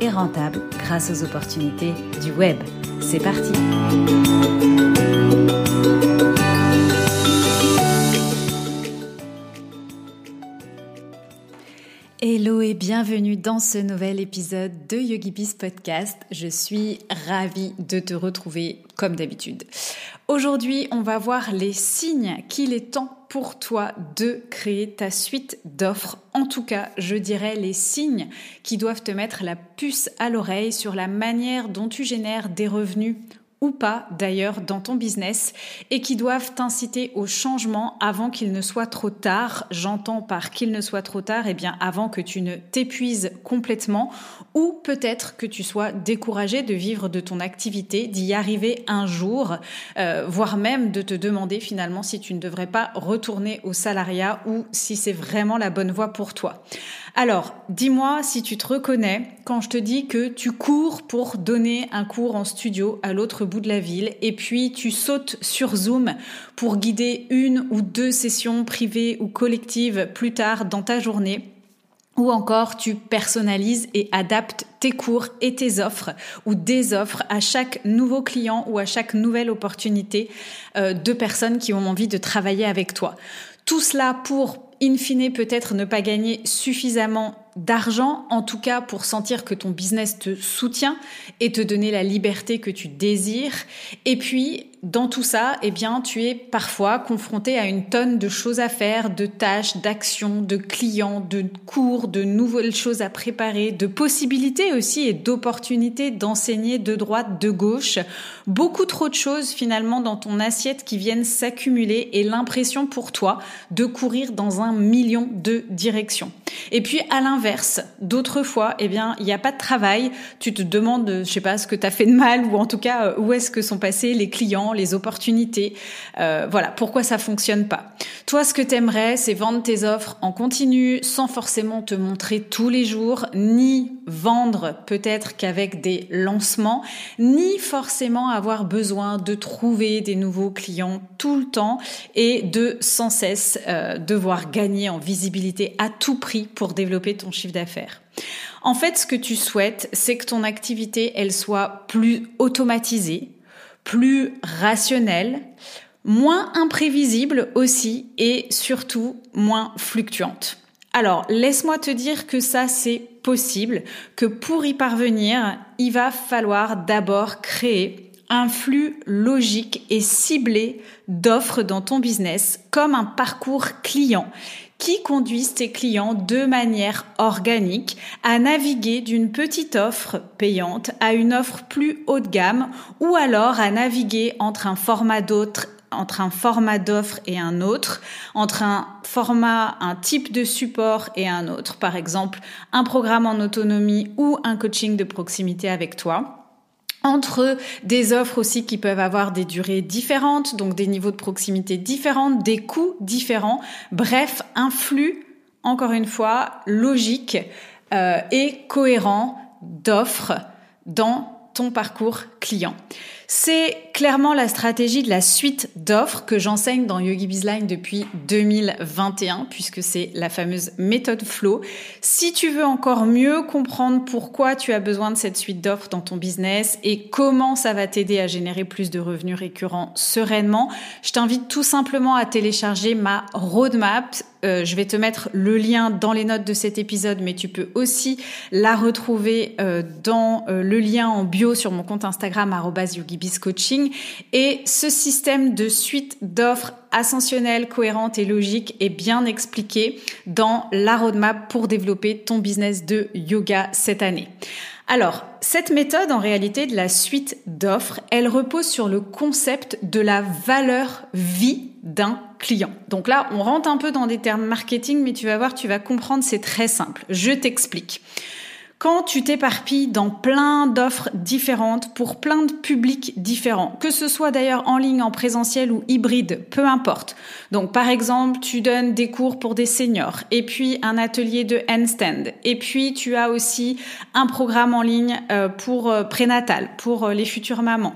et rentable grâce aux opportunités du web. C'est parti Hello et bienvenue dans ce nouvel épisode de YogiBiz Podcast. Je suis ravie de te retrouver comme d'habitude. Aujourd'hui, on va voir les signes qu'il est temps pour toi de créer ta suite d'offres. En tout cas, je dirais les signes qui doivent te mettre la puce à l'oreille sur la manière dont tu génères des revenus ou pas d'ailleurs dans ton business et qui doivent t'inciter au changement avant qu'il ne soit trop tard. J'entends par qu'il ne soit trop tard, et eh bien avant que tu ne t'épuises complètement ou peut-être que tu sois découragé de vivre de ton activité, d'y arriver un jour, euh, voire même de te demander finalement si tu ne devrais pas retourner au salariat ou si c'est vraiment la bonne voie pour toi. Alors, dis-moi si tu te reconnais quand je te dis que tu cours pour donner un cours en studio à l'autre bout de la ville et puis tu sautes sur Zoom pour guider une ou deux sessions privées ou collectives plus tard dans ta journée. Ou encore, tu personnalises et adaptes tes cours et tes offres ou des offres à chaque nouveau client ou à chaque nouvelle opportunité euh, de personnes qui ont envie de travailler avec toi. Tout cela pour in fine peut-être ne pas gagner suffisamment d'argent, en tout cas pour sentir que ton business te soutient et te donner la liberté que tu désires. Et puis, dans tout ça, eh bien, tu es parfois confronté à une tonne de choses à faire, de tâches, d'actions, de clients, de cours, de nouvelles choses à préparer, de possibilités aussi et d'opportunités d'enseigner de droite, de gauche. Beaucoup trop de choses finalement dans ton assiette qui viennent s'accumuler et l'impression pour toi de courir dans un million de directions. Et puis, à l'inverse, D'autres fois, eh bien, il n'y a pas de travail. Tu te demandes, je sais pas, ce que tu as fait de mal ou en tout cas, euh, où est-ce que sont passés les clients, les opportunités. Euh, voilà, pourquoi ça fonctionne pas. Toi, ce que tu aimerais, c'est vendre tes offres en continu sans forcément te montrer tous les jours, ni vendre peut-être qu'avec des lancements, ni forcément avoir besoin de trouver des nouveaux clients tout le temps et de sans cesse euh, devoir gagner en visibilité à tout prix pour développer ton d'affaires. En fait, ce que tu souhaites, c'est que ton activité, elle soit plus automatisée, plus rationnelle, moins imprévisible aussi et surtout moins fluctuante. Alors, laisse-moi te dire que ça, c'est possible, que pour y parvenir, il va falloir d'abord créer un flux logique et ciblé d'offres dans ton business comme un parcours client qui conduisent tes clients de manière organique à naviguer d'une petite offre payante à une offre plus haut de gamme ou alors à naviguer entre un format entre un format d'offre et un autre, entre un format, un type de support et un autre, par exemple un programme en autonomie ou un coaching de proximité avec toi entre des offres aussi qui peuvent avoir des durées différentes, donc des niveaux de proximité différents, des coûts différents, bref, un flux, encore une fois, logique euh, et cohérent d'offres dans ton parcours client. C'est clairement la stratégie de la suite d'offres que j'enseigne dans Yogi Bizline depuis 2021 puisque c'est la fameuse méthode flow. Si tu veux encore mieux comprendre pourquoi tu as besoin de cette suite d'offres dans ton business et comment ça va t'aider à générer plus de revenus récurrents sereinement, je t'invite tout simplement à télécharger ma roadmap euh, je vais te mettre le lien dans les notes de cet épisode, mais tu peux aussi la retrouver euh, dans euh, le lien en bio sur mon compte Instagram @yogibiscoaching. Et ce système de suite d'offres ascensionnelles, cohérentes et logiques est bien expliqué dans la roadmap pour développer ton business de yoga cette année. Alors, cette méthode, en réalité, de la suite d'offres, elle repose sur le concept de la valeur vie d'un client. Donc là, on rentre un peu dans des termes marketing, mais tu vas voir, tu vas comprendre, c'est très simple. Je t'explique. Quand tu t'éparpilles dans plein d'offres différentes pour plein de publics différents, que ce soit d'ailleurs en ligne, en présentiel ou hybride, peu importe. Donc par exemple, tu donnes des cours pour des seniors et puis un atelier de handstand et puis tu as aussi un programme en ligne euh, pour euh, prénatal, pour euh, les futures mamans.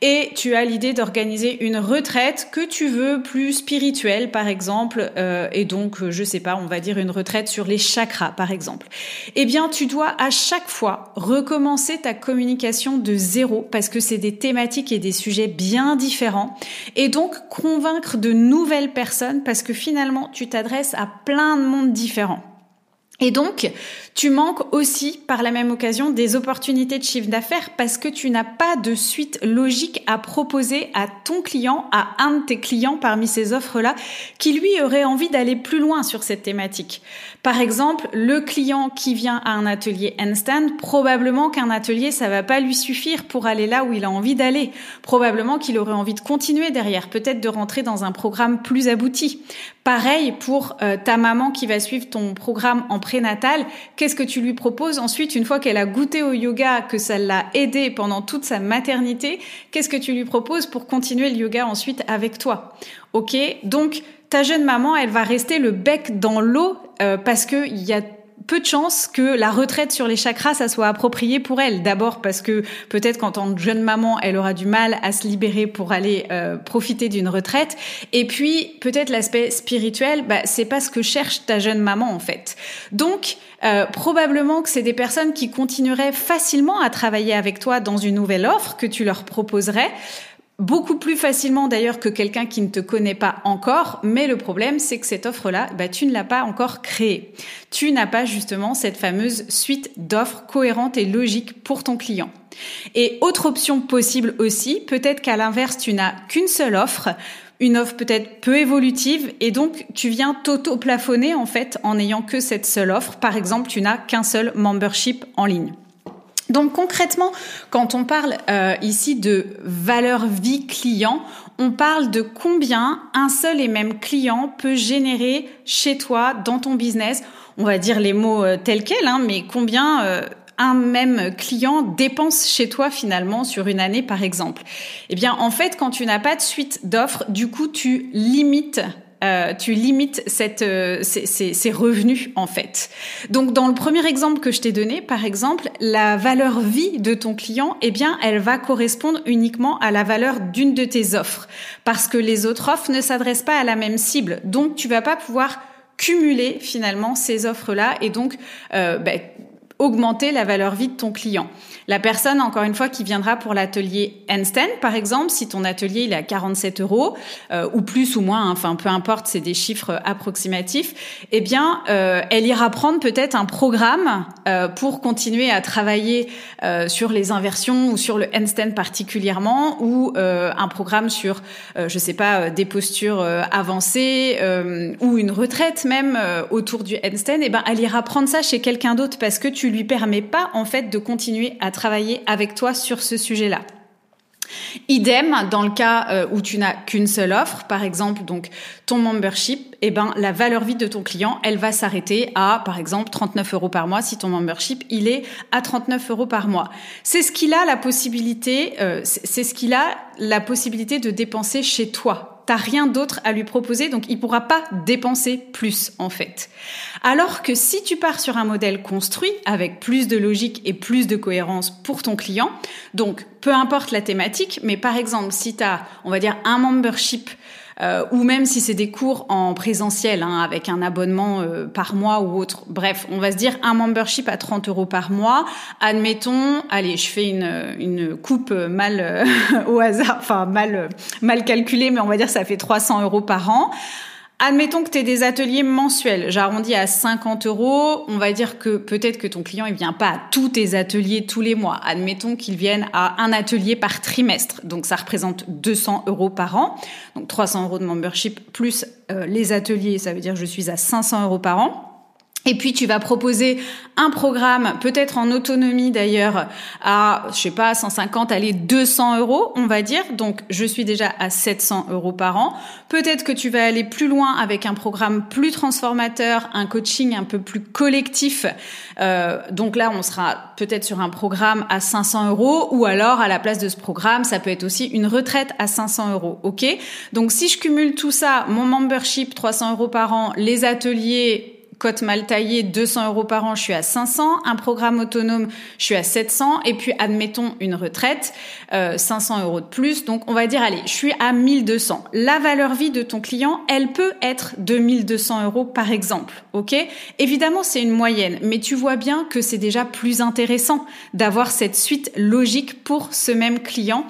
Et tu as l'idée d'organiser une retraite que tu veux plus spirituelle par exemple et donc je sais pas, on va dire une retraite sur les chakras par exemple. Eh bien, tu dois à chaque fois recommencer ta communication de zéro parce que c'est des thématiques et des sujets bien différents et donc convaincre de nouvelles personnes parce que finalement tu t'adresses à plein de mondes différents. Et donc, tu manques aussi, par la même occasion, des opportunités de chiffre d'affaires parce que tu n'as pas de suite logique à proposer à ton client, à un de tes clients parmi ces offres-là, qui lui aurait envie d'aller plus loin sur cette thématique. Par exemple, le client qui vient à un atelier handstand, probablement qu'un atelier, ça va pas lui suffire pour aller là où il a envie d'aller. Probablement qu'il aurait envie de continuer derrière, peut-être de rentrer dans un programme plus abouti. Pareil pour euh, ta maman qui va suivre ton programme en prénatal. Qu'est-ce que tu lui proposes ensuite une fois qu'elle a goûté au yoga, que ça l'a aidé pendant toute sa maternité? Qu'est-ce que tu lui proposes pour continuer le yoga ensuite avec toi? Ok, donc ta jeune maman, elle va rester le bec dans l'eau euh, parce que il y a peu de chances que la retraite sur les chakras, ça soit approprié pour elle. D'abord parce que peut-être qu'en tant que jeune maman, elle aura du mal à se libérer pour aller euh, profiter d'une retraite. Et puis peut-être l'aspect spirituel, bah, c'est pas ce que cherche ta jeune maman en fait. Donc euh, probablement que c'est des personnes qui continueraient facilement à travailler avec toi dans une nouvelle offre que tu leur proposerais beaucoup plus facilement d'ailleurs que quelqu'un qui ne te connaît pas encore, mais le problème c'est que cette offre-là, bah, tu ne l'as pas encore créée. Tu n'as pas justement cette fameuse suite d'offres cohérentes et logiques pour ton client. Et autre option possible aussi, peut-être qu'à l'inverse, tu n'as qu'une seule offre, une offre peut-être peu évolutive et donc tu viens t'auto-plafonner en fait en n'ayant que cette seule offre. Par exemple, tu n'as qu'un seul membership en ligne. Donc concrètement, quand on parle euh, ici de valeur vie client, on parle de combien un seul et même client peut générer chez toi, dans ton business. On va dire les mots euh, tels quels, hein, mais combien euh, un même client dépense chez toi finalement sur une année par exemple. Eh bien en fait, quand tu n'as pas de suite d'offres, du coup tu limites euh, tu limites cette, euh, ces, ces, revenus en fait. Donc dans le premier exemple que je t'ai donné, par exemple, la valeur vie de ton client, eh bien, elle va correspondre uniquement à la valeur d'une de tes offres, parce que les autres offres ne s'adressent pas à la même cible. Donc tu vas pas pouvoir cumuler finalement ces offres-là et donc euh, ben, augmenter la valeur vie de ton client. La personne, encore une fois, qui viendra pour l'atelier handstand, par exemple, si ton atelier il est à 47 euros euh, ou plus ou moins, hein, enfin peu importe, c'est des chiffres approximatifs. Eh bien, euh, elle ira prendre peut-être un programme euh, pour continuer à travailler sur les inversions ou sur le handstand particulièrement, ou un programme sur, je sais pas, des postures avancées ou une retraite même autour du handstand. Eh ben, elle ira prendre ça chez quelqu'un d'autre parce que tu lui permets pas en fait de continuer à travailler avec toi sur ce sujet-là. Idem dans le cas euh, où tu n'as qu'une seule offre, par exemple donc ton membership, eh ben la valeur vie de ton client, elle va s'arrêter à par exemple 39 euros par mois si ton membership il est à 39 euros par mois. C'est ce qu'il a la possibilité, euh, c'est ce qu'il a la possibilité de dépenser chez toi t'as rien d'autre à lui proposer, donc il pourra pas dépenser plus en fait. Alors que si tu pars sur un modèle construit avec plus de logique et plus de cohérence pour ton client, donc peu importe la thématique, mais par exemple si tu as, on va dire, un membership euh, ou même si c'est des cours en présentiel hein, avec un abonnement euh, par mois ou autre. Bref, on va se dire un membership à 30 euros par mois. Admettons, allez, je fais une, une coupe mal euh, au hasard, enfin mal mal calculée, mais on va dire ça fait 300 euros par an. Admettons que tu des ateliers mensuels, j'arrondis à 50 euros, on va dire que peut-être que ton client il vient pas à tous tes ateliers tous les mois. Admettons qu'il vienne à un atelier par trimestre, donc ça représente 200 euros par an, donc 300 euros de membership plus euh, les ateliers, ça veut dire que je suis à 500 euros par an. Et puis tu vas proposer un programme, peut-être en autonomie d'ailleurs, à, je sais pas, 150, allez, 200 euros, on va dire. Donc je suis déjà à 700 euros par an. Peut-être que tu vas aller plus loin avec un programme plus transformateur, un coaching un peu plus collectif. Euh, donc là, on sera peut-être sur un programme à 500 euros, ou alors à la place de ce programme, ça peut être aussi une retraite à 500 euros. Ok? Donc si je cumule tout ça, mon membership 300 euros par an, les ateliers cote mal taillée, 200 euros par an, je suis à 500. Un programme autonome, je suis à 700. Et puis, admettons une retraite, 500 euh, euros de plus. Donc, on va dire, allez, je suis à 1200. La valeur vie de ton client, elle peut être de 1200 euros, par exemple. OK? Évidemment, c'est une moyenne, mais tu vois bien que c'est déjà plus intéressant d'avoir cette suite logique pour ce même client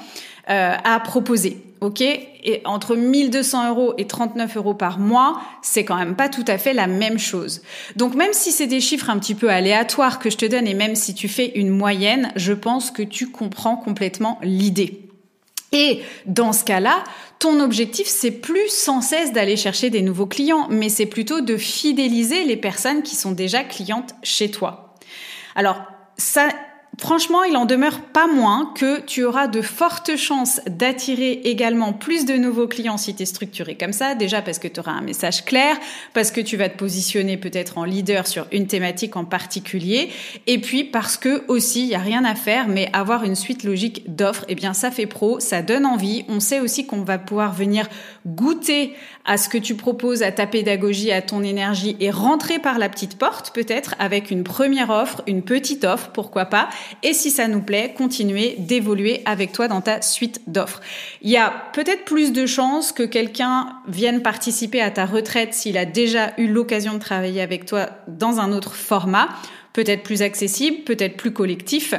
euh, à proposer ok Et entre 1200 euros et 39 euros par mois, c'est quand même pas tout à fait la même chose. Donc même si c'est des chiffres un petit peu aléatoires que je te donne et même si tu fais une moyenne, je pense que tu comprends complètement l'idée. Et dans ce cas-là, ton objectif, c'est plus sans cesse d'aller chercher des nouveaux clients, mais c'est plutôt de fidéliser les personnes qui sont déjà clientes chez toi. Alors, ça, Franchement, il en demeure pas moins que tu auras de fortes chances d'attirer également plus de nouveaux clients si tu es structuré comme ça. Déjà parce que tu auras un message clair, parce que tu vas te positionner peut-être en leader sur une thématique en particulier, et puis parce que aussi, il y a rien à faire, mais avoir une suite logique d'offres, eh bien ça fait pro, ça donne envie. On sait aussi qu'on va pouvoir venir goûter à ce que tu proposes, à ta pédagogie, à ton énergie et rentrer par la petite porte peut-être avec une première offre, une petite offre, pourquoi pas. Et si ça nous plaît, continuer d'évoluer avec toi dans ta suite d'offres. Il y a peut-être plus de chances que quelqu'un vienne participer à ta retraite s'il a déjà eu l'occasion de travailler avec toi dans un autre format peut-être plus accessible, peut-être plus collectif,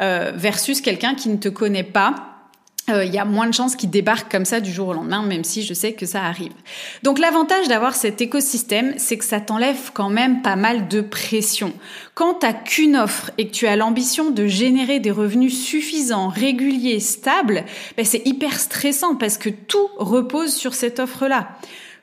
euh, versus quelqu'un qui ne te connaît pas euh, il y a moins de chances qu'il débarque comme ça du jour au lendemain, même si je sais que ça arrive. Donc l'avantage d'avoir cet écosystème, c'est que ça t'enlève quand même pas mal de pression. Quand t'as qu'une offre et que tu as l'ambition de générer des revenus suffisants, réguliers, stables, ben c'est hyper stressant parce que tout repose sur cette offre-là.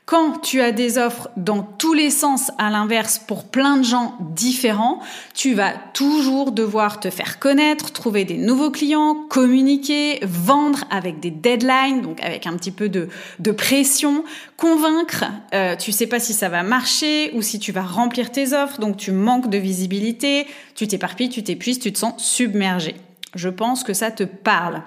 Quand tu as des offres dans tous les sens, à l'inverse, pour plein de gens différents, tu vas toujours devoir te faire connaître, trouver des nouveaux clients, communiquer, vendre avec des deadlines, donc avec un petit peu de, pression, convaincre. Euh, tu sais pas si ça va marcher ou si tu vas remplir tes offres, donc tu manques de visibilité, tu t'éparpilles, tu t'épuises, tu te sens submergé. Je pense que ça te parle.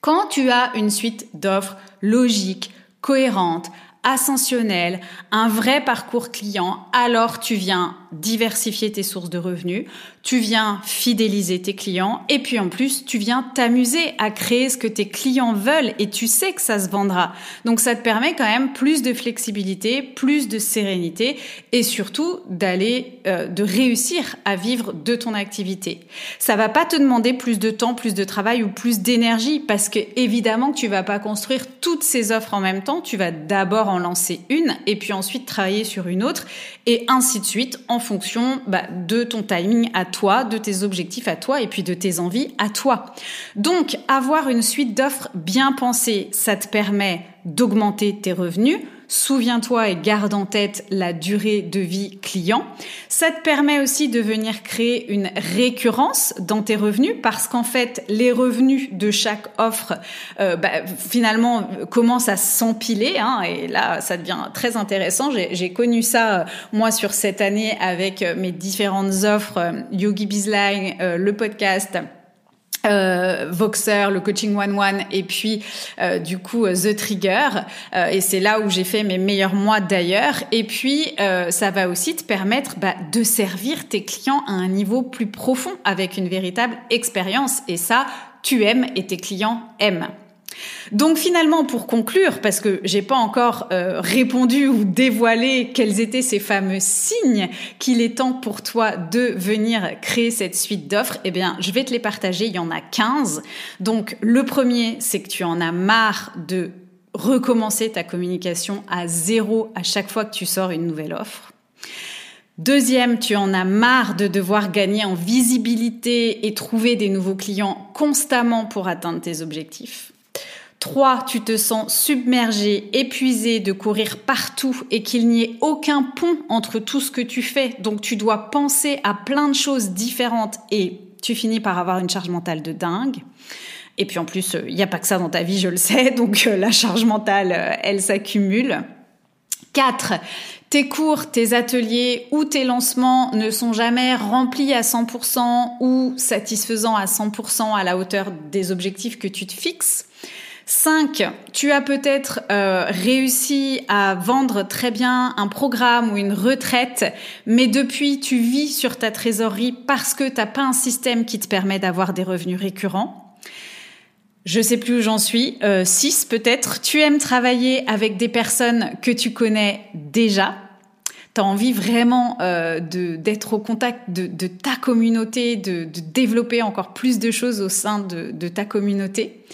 Quand tu as une suite d'offres logiques, cohérentes, ascensionnel, un vrai parcours client, alors tu viens diversifier tes sources de revenus, tu viens fidéliser tes clients et puis en plus tu viens t'amuser à créer ce que tes clients veulent et tu sais que ça se vendra. Donc ça te permet quand même plus de flexibilité, plus de sérénité et surtout d'aller euh, de réussir à vivre de ton activité. Ça va pas te demander plus de temps, plus de travail ou plus d'énergie parce que évidemment que tu vas pas construire toutes ces offres en même temps, tu vas d'abord en lancer une et puis ensuite travailler sur une autre et ainsi de suite en fonction bah, de ton timing à toi, de tes objectifs à toi et puis de tes envies à toi. Donc avoir une suite d'offres bien pensées, ça te permet d'augmenter tes revenus, Souviens-toi et garde en tête la durée de vie client. Ça te permet aussi de venir créer une récurrence dans tes revenus parce qu'en fait, les revenus de chaque offre, euh, bah, finalement, commencent à s'empiler. Hein, et là, ça devient très intéressant. J'ai connu ça, euh, moi, sur cette année avec euh, mes différentes offres, Yogi Bizline, le podcast euh, Voxer, le coaching one one et puis euh, du coup euh, The Trigger. Euh, et c'est là où j'ai fait mes meilleurs mois d'ailleurs. Et puis ça va aussi te permettre bah, de servir tes clients à un niveau plus profond avec une véritable expérience. Et ça tu aimes et tes clients aiment. Donc finalement, pour conclure, parce que j'ai pas encore euh, répondu ou dévoilé quels étaient ces fameux signes qu'il est temps pour toi de venir créer cette suite d'offres, eh bien, je vais te les partager. Il y en a 15. Donc le premier, c'est que tu en as marre de recommencer ta communication à zéro à chaque fois que tu sors une nouvelle offre. Deuxième, tu en as marre de devoir gagner en visibilité et trouver des nouveaux clients constamment pour atteindre tes objectifs. 3. Tu te sens submergé, épuisé de courir partout et qu'il n'y ait aucun pont entre tout ce que tu fais. Donc tu dois penser à plein de choses différentes et tu finis par avoir une charge mentale de dingue. Et puis en plus, il n'y a pas que ça dans ta vie, je le sais, donc euh, la charge mentale, euh, elle s'accumule. 4. Tes cours, tes ateliers ou tes lancements ne sont jamais remplis à 100% ou satisfaisants à 100% à la hauteur des objectifs que tu te fixes. 5. Tu as peut-être euh, réussi à vendre très bien un programme ou une retraite, mais depuis tu vis sur ta trésorerie parce que tu n'as pas un système qui te permet d'avoir des revenus récurrents. Je sais plus où j'en suis. 6 euh, peut-être. Tu aimes travailler avec des personnes que tu connais déjà. Tu as envie vraiment euh, d'être au contact de, ta communauté, de, développer encore plus de choses au sein de ta communauté.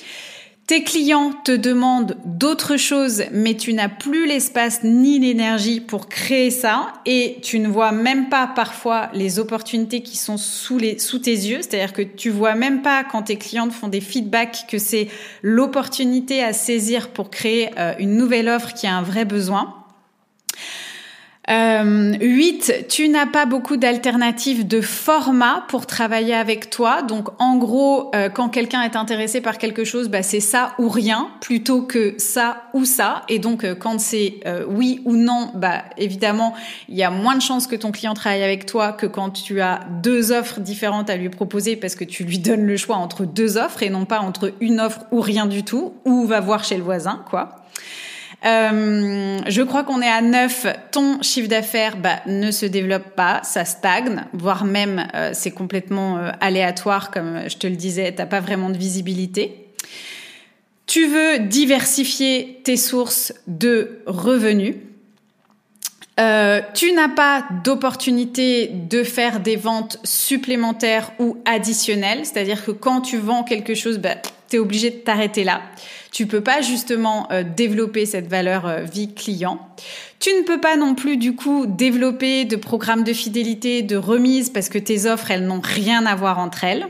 Tes clients te demandent d'autres choses, mais tu n'as plus l'espace ni l'énergie pour créer ça et tu ne vois même pas parfois les opportunités qui sont sous, les, sous tes yeux. C'est-à-dire que tu vois même pas quand tes clients font des feedbacks que c'est l'opportunité à saisir pour créer euh, une nouvelle offre qui a un vrai besoin. Euh, 8, tu n'as pas beaucoup d'alternatives de format pour travailler avec toi. Donc en gros, euh, quand quelqu'un est intéressé par quelque chose, bah, c'est ça ou rien plutôt que ça ou ça. Et donc euh, quand c'est euh, oui ou non, bah évidemment, il y a moins de chances que ton client travaille avec toi que quand tu as deux offres différentes à lui proposer parce que tu lui donnes le choix entre deux offres et non pas entre une offre ou rien du tout ou va voir chez le voisin, quoi. Euh, je crois qu'on est à 9. Ton chiffre d'affaires bah, ne se développe pas, ça stagne, voire même euh, c'est complètement euh, aléatoire, comme je te le disais, t'as pas vraiment de visibilité. Tu veux diversifier tes sources de revenus. Tu n'as pas d'opportunité de faire des ventes supplémentaires ou additionnelles, c'est-à-dire que quand tu vends quelque chose, bah, tu es obligé de t'arrêter là. Tu peux pas justement euh, développer cette valeur euh, vie client. Tu ne peux pas non plus du coup développer de programmes de fidélité, de remise parce que tes offres, elles n'ont rien à voir entre elles.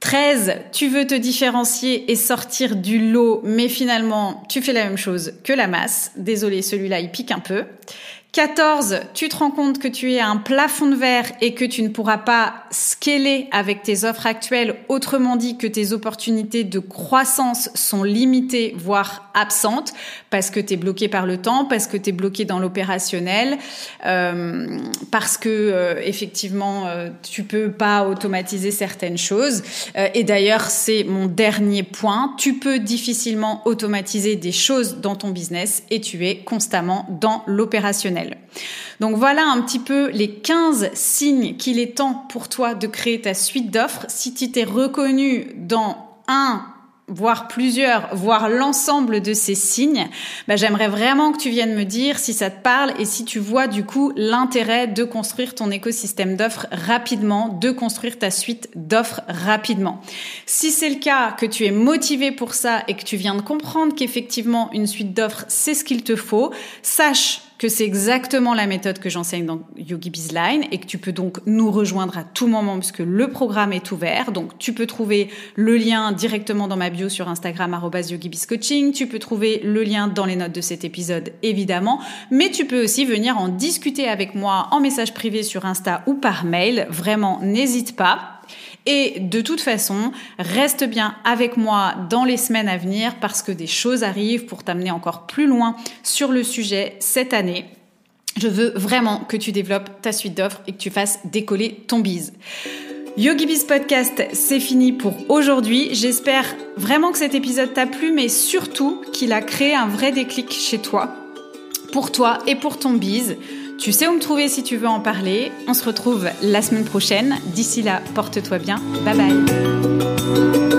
13, tu veux te différencier et sortir du lot, mais finalement, tu fais la même chose que la masse. Désolé, celui-là, il pique un peu. 14, tu te rends compte que tu es à un plafond de verre et que tu ne pourras pas scaler avec tes offres actuelles, autrement dit que tes opportunités de croissance sont limitées, voire absentes, parce que tu es bloqué par le temps, parce que tu es bloqué dans l'opérationnel, euh, parce que euh, effectivement euh, tu peux pas automatiser certaines choses. Euh, et d'ailleurs, c'est mon dernier point, tu peux difficilement automatiser des choses dans ton business et tu es constamment dans l'opérationnel. Donc voilà un petit peu les 15 signes qu'il est temps pour toi de créer ta suite d'offres. Si tu t'es reconnu dans un voire plusieurs, voire l'ensemble de ces signes, bah, j'aimerais vraiment que tu viennes me dire si ça te parle et si tu vois du coup l'intérêt de construire ton écosystème d'offres rapidement, de construire ta suite d'offres rapidement. Si c'est le cas, que tu es motivé pour ça et que tu viens de comprendre qu'effectivement une suite d'offres, c'est ce qu'il te faut, sache que c'est exactement la méthode que j'enseigne dans Yogi Bizline et que tu peux donc nous rejoindre à tout moment puisque le programme est ouvert. Donc tu peux trouver le lien directement dans ma bio sur Instagram @yogibizcoaching, tu peux trouver le lien dans les notes de cet épisode évidemment, mais tu peux aussi venir en discuter avec moi en message privé sur Insta ou par mail. Vraiment, n'hésite pas. Et de toute façon, reste bien avec moi dans les semaines à venir parce que des choses arrivent pour t'amener encore plus loin sur le sujet cette année. Je veux vraiment que tu développes ta suite d'offres et que tu fasses décoller ton bise. YogiBiz Podcast, c'est fini pour aujourd'hui. J'espère vraiment que cet épisode t'a plu, mais surtout qu'il a créé un vrai déclic chez toi, pour toi et pour ton bise. Tu sais où me trouver si tu veux en parler. On se retrouve la semaine prochaine. D'ici là, porte-toi bien. Bye bye.